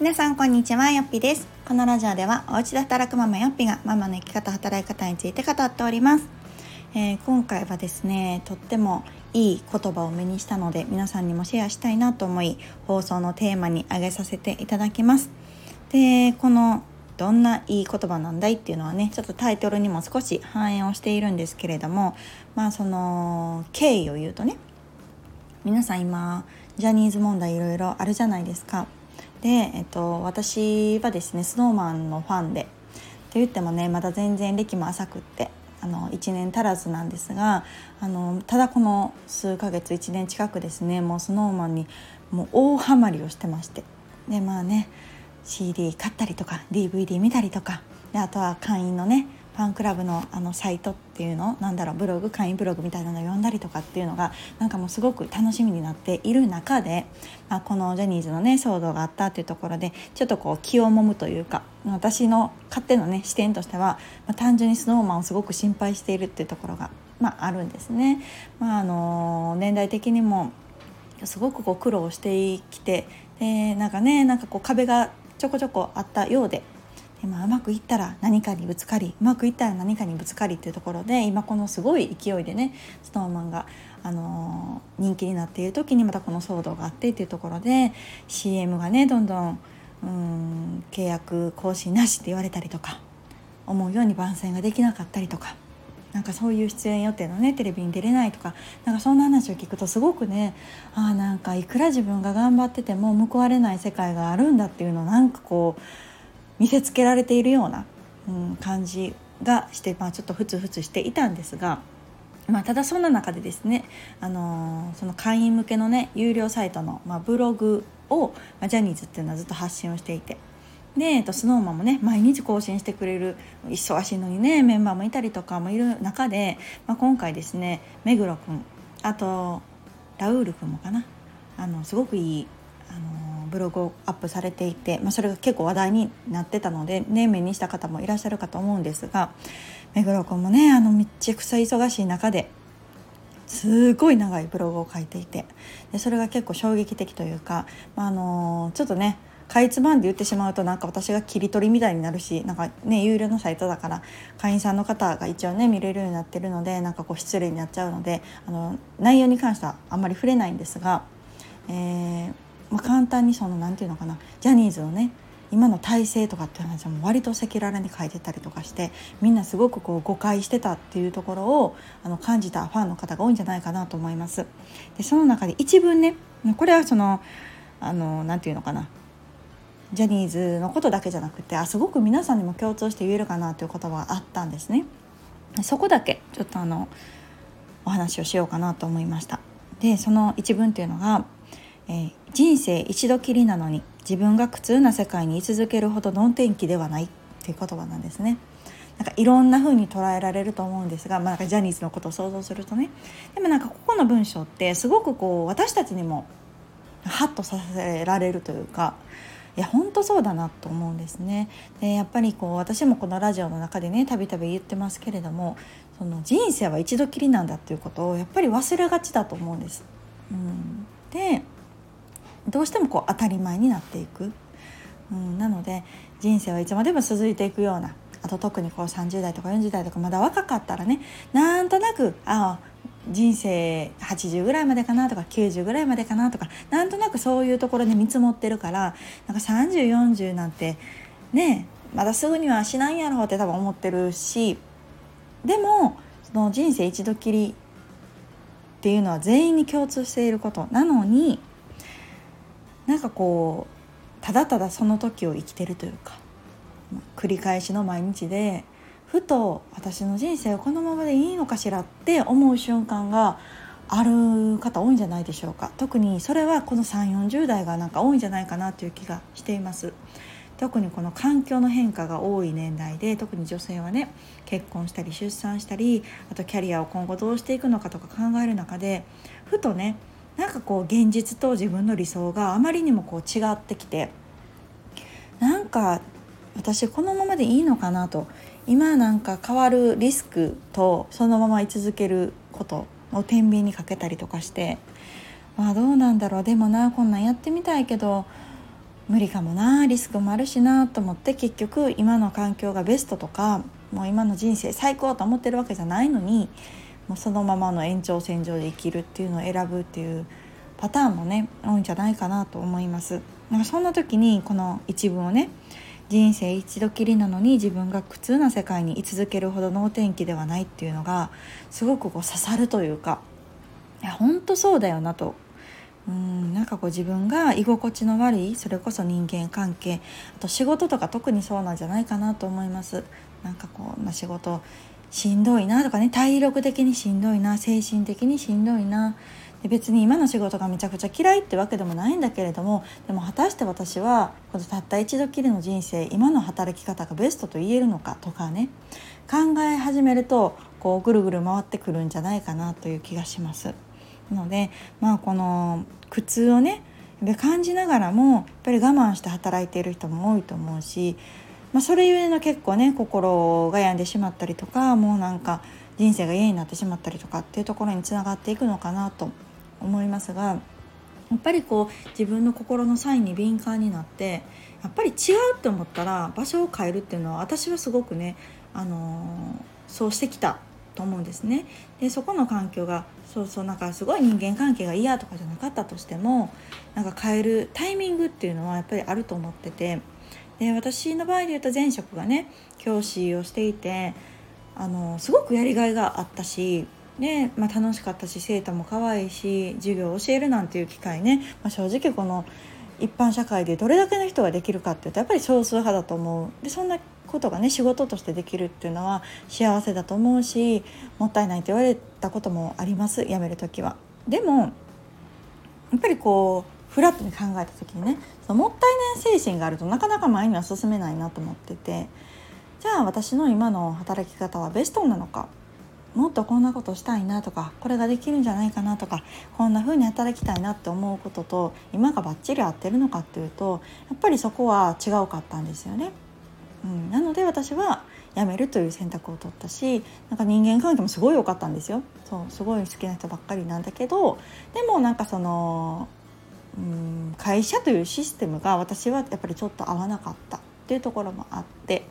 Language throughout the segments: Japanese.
皆さんこんにちはよっぴです。このラジオではお家で働くママよっぴがママの生き方働き方について語っております、えー、今回はですねとってもいい言葉を目にしたので皆さんにもシェアしたいなと思い放送のテーマに挙げさせていただきます。でこのどんないい言葉なんだい？っていうのはねちょっとタイトルにも少し反映をしているんですけれどもまあその経緯を言うとね皆さん今ジャニーズ問題いろいろあるじゃないですか。で、えっと、私はですね snowman のファンでって言ってもねまだ全然歴も浅くってあの1年足らずなんですがあのただこの数ヶ月1年近くですねもう snowman にもう大ハマりをしてましてでまあね CD 買ったりとか DVD 見たりとかであとは会員のねファンクラブのあのサイトっていうのなんだろうブログ会員ブログみたいなのを読んだりとかっていうのがなんかもうすごく楽しみになっている中で、まあ、このジャニーズのね騒動があったっていうところでちょっとこう気をもむというか私の勝手のね視点としては、まあ、単純に SnowMan をすごく心配しているっていうところが、まあ、あるんですね。まあ、あの年代的にもすごくこう苦労してきてでなんかねなんかこう壁がちょこちょこあったようでで、まあ、うまくいったら何かにぶつかりうまくいったら何かにぶつかりっていうところで今このすごい勢いでね SnowMan が、あのー、人気になっている時にまたこの騒動があってっていうところで CM がねどんどんうん契約更新なしって言われたりとか思うように番宣ができなかったりとか。なんかそういう出演予定のねテレビに出れないとかなんかそんな話を聞くとすごくねあなんかいくら自分が頑張ってても報われない世界があるんだっていうのをなんかこう見せつけられているような、うん、感じがして、まあ、ちょっとふつふつしていたんですが。まあ、ただそんな中でですね、あのー、その会員向けのね有料サイトの、まあ、ブログを、まあ、ジャニーズっていうのはずっと発信をしていてで、えっと、スノーマンもね毎日更新してくれる忙しいのにねメンバーもいたりとかもいる中で、まあ、今回ですね目黒君あとラウール君もかなあのすごくいい、あのーブログをアップされていて、まあ、それが結構話題になってたので、ね、目にした方もいらっしゃるかと思うんですが目黒君もねあのめっちゃくちゃ忙しい中ですごい長いブログを書いていてでそれが結構衝撃的というか、まあ、あのちょっとねかいつまんで言ってしまうとなんか私が切り取りみたいになるしなんかね有料のサイトだから会員さんの方が一応ね見れるようになってるのでなんかこう失礼になっちゃうのであの内容に関してはあんまり触れないんですが、えー、まあ、簡単にその何て言うのかなジャニーズのね今の体制とかって話はも割と赤裸々に書いてたりとかしてみんなすごくこう誤解してたっていうところをあの感じたファンの方が多いんじゃないかなと思います。でその中で一文ねこれはそのあのなて言うのかなジャニーズのことだけじゃなくてあすごく皆さんにも共通して言えるかなという言葉があったんですね。そこだけちょっとあのお話をしようかなと思いました。でその一文っていうのがえー、人生一度きりなのに自分が苦痛な世界に居続けるほどの天気ではないっていう言葉なんですね。なんかいろんな風に捉えられると思うんですが、まあ、なんかジャニーズのことを想像するとねでもなんかここの文章ってすごくこう私たちにもハッとさせられるというかいや本当そうだなと思うんですね。でやっぱりこう私もこのラジオの中でねたびたび言ってますけれどもその人生は一度きりなんだっていうことをやっぱり忘れがちだと思うんです。うん、でどうしてもこう当たり前になっていく、うん、なので人生はいつまでも続いていくようなあと特にこう30代とか40代とかまだ若かったらねなんとなくああ人生80ぐらいまでかなとか90ぐらいまでかなとかなんとなくそういうところで見積もってるからなんか3040なんてねまだすぐにはしないやろうって多分思ってるしでもその人生一度きりっていうのは全員に共通していること。なのになんかこうただただその時を生きてるというか繰り返しの毎日でふと私の人生はこのままでいいのかしらって思う瞬間がある方多いんじゃないでしょうか。特にそれはこの3 4 0代がなんか多いんじゃないかなという気がしています。特にこの環境の変化が多い年代で特に女性はね結婚したり出産したりあとキャリアを今後どうしていくのかとか考える中でふとねなんかこう現実と自分の理想があまりにもこう違ってきてなんか私このままでいいのかなと今なんか変わるリスクとそのまま居続けることを天秤にかけたりとかしてまあどうなんだろうでもなこんなんやってみたいけど無理かもなリスクもあるしなと思って結局今の環境がベストとかもう今の人生最高と思ってるわけじゃないのにもうそのままの延長線上で生きるっていうのを選ぶっていうパターンもね多いんじゃないかなと思います。なんかそんな時にこの一文をね人生一度きりなのに自分が苦痛な世界に居続けるほどの天気ではないっていうのがすごくこう刺さるというかいや本当そうだよなとうんなんかこう自分が居心地の悪いそれこそ人間関係あと仕事とか特にそうなんじゃないかなと思いますなんかこんな仕事しんどいなとかね体力的にしんどいな精神的にしんどいな別に今の仕事がめちゃくちゃ嫌いってわけでもないんだけれどもでも果たして私はこのたった一度きりの人生今の働き方がベストと言えるのかとかね考え始めるとこうぐるぐる回ってくるんじゃないかなという気がします。なのでまあこの苦痛をね感じながらもやっぱり我慢して働いている人も多いと思うし、まあ、それゆえの結構ね心が病んでしまったりとかもうなんか人生が嫌になってしまったりとかっていうところにつながっていくのかなと思いますがやっぱりこう自分の心のサインに敏感になってやっぱり違うって思ったら場所を変えるっていうのは私はすごくね、あのー、そうしてきたと思うんですね。でそこの環境がそうそうなんかすごい人間関係が嫌とかじゃなかったとしてもなんか変えるタイミングっていうのはやっぱりあると思っててで私の場合で言うと前職がね教師をしていてあのすごくやりがいがあったしねまあ、楽しかったし生徒も可愛いし授業を教えるなんていう機会ね、まあ、正直この一般社会でどれだけの人ができるかっていうとやっぱり少数派だと思うでそんなことがね仕事としてできるっていうのは幸せだと思うしもったいないって言われたこともあります辞める時は。でもやっぱりこうフラットに考えた時にねそのもったいない精神があるとなかなか前には進めないなと思っててじゃあ私の今の働き方はベストなのかもっとこんなことしたいなとかこれができるんじゃないかなとかこんな風に働きたいなって思うことと今がバッチリ合ってるのかっていうとやっぱりそこは違うかったんですよね。うん、なので私は辞めるという選択を取ったしなんか人間関係もすごい良かったんですよそうすごい好きな人ばっかりなんだけどでもなんかその、うん、会社というシステムが私はやっぱりちょっと合わなかったっていうところもあって、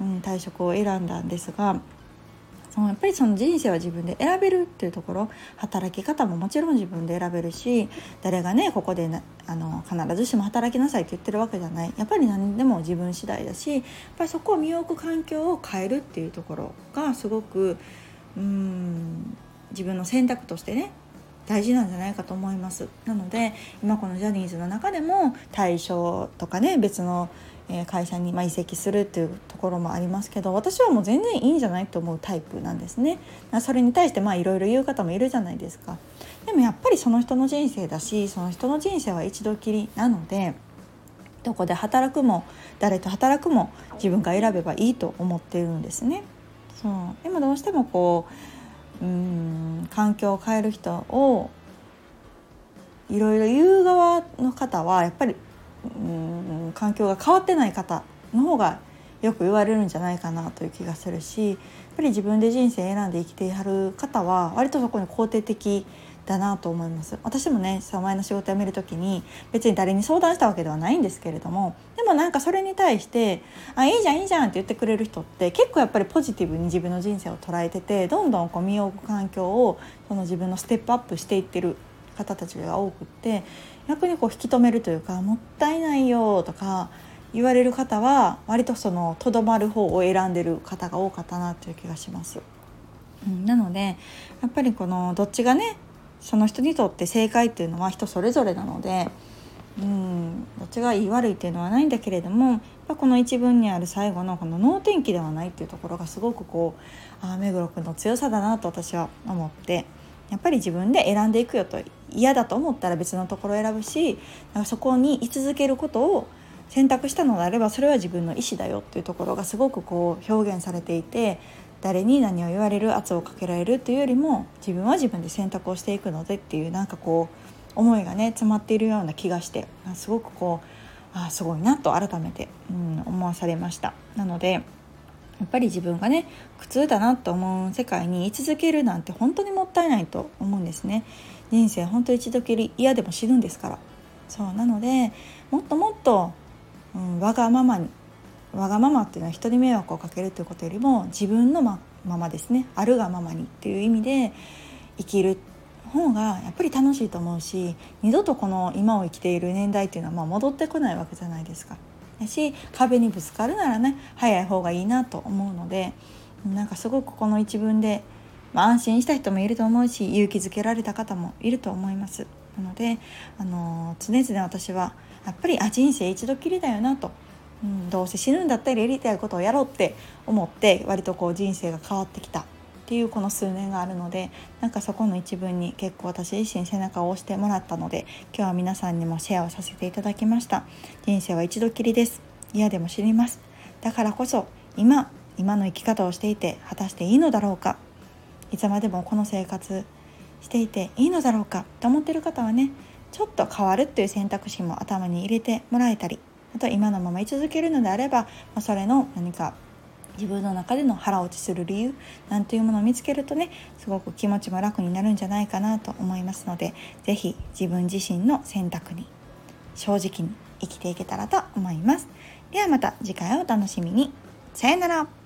うん、退職を選んだんですがそのやっぱりその人生は自分で選べるっていうところ働き方ももちろん自分で選べるし誰がねここであの必ずしも働きなさいって言ってるわけじゃない。やっぱり何でも自分次第だしやっぱりそこを身を置く環境を変えるっていうところがすごくうん自分の選択としてね大事なんじゃないかと思います。なので今このジャニーズの中でも対象とかね別の会社に移籍するっていうところもありますけど私はもう全然いいんじゃないと思うタイプなんですね。それに対してまあいろいろ言う方もいるじゃないですか。でもやっぱりその人の人生だしその人の人生は一度きりなのでどこで働くも誰と働くも自分が選べばいいと思っているんですね。そう。でもどうしてもこううん環境を変える人をいろいろ言う側の方はやっぱりうん環境が変わってない方の方がよく言われるんじゃないかなという気がするしやっぱり自分で人生選んで生きてはる方は割とそこに肯定的だなと思います私もね前の仕事辞める時に別に誰に相談したわけではないんですけれどもでもなんかそれに対して「あいいじゃんいいじゃん」って言ってくれる人って結構やっぱりポジティブに自分の人生を捉えててどんどんこう身を置く環境をその自分のステップアップしていってる方たちが多くって逆にこう引き止めるというか「もったいないよ」とか言われる方は割とそのとどまる方を選んでる方が多かったなという気がします。うん、なのでやっぱりこのどっちがねその人にとって正解っていうのは人それぞれなので、うん、どっちがいい悪いっていうのはないんだけれどもやこの一文にある最後のこの能天気ではないっていうところがすごくこうああ目黒君の強さだなと私は思ってやっぱり自分で選んでいくよと嫌だと思ったら別のところ選ぶしそこに居続けることを選択したのであればそれは自分の意思だよっていうところがすごくこう表現されていて誰に何を言われる圧をかけられるっていうよりも自分は自分で選択をしていくのでっていうなんかこう思いがね詰まっているような気がしてすごくこうあすごいなと改めて、うん、思わされました。なのでやっぱり自分がね苦痛だなと思う世界に居続けるなんて本当にもったいないと思うんですね人生本当一度きり嫌でも死ぬんですからそうなのでもっともっと、うん、わがままにわがままっていうのは人に迷惑をかけるということよりも自分のままですねあるがままにっていう意味で生きる方がやっぱり楽しいと思うし二度とこの今を生きている年代っていうのはまあ戻ってこないわけじゃないですか。だし壁にぶつかるならね早い方がいいなと思うのでなんかすごくこの一文で、まあ、安心した人もいると思うし勇気づけられた方もいると思います。なので、あの常々私はやっぱりあ人生一度きりだよなと、うん、どうせ死ぬんだったらやりたいことをやろうって思って割とこう人生が変わってきたっていうこの数年があるのでなんかそこの一文に結構私自身背中を押してもらったので今日は皆さんにもシェアをさせていただきました。人生は一度きりです。嫌でも知ります。だからこそ今今の生き方をしていて果たしていいのだろうか。いつまでもこの生活していていいのだろうかと思ってる方はねちょっと変わるっていう選択肢も頭に入れてもらえたりあと今のまま居続けるのであれば、まあ、それの何か自分の中での腹落ちする理由なんていうものを見つけるとねすごく気持ちも楽になるんじゃないかなと思いますので是非自分自身の選択に正直に生きていけたらと思います。ではまた次回をお楽しみに。さよなら。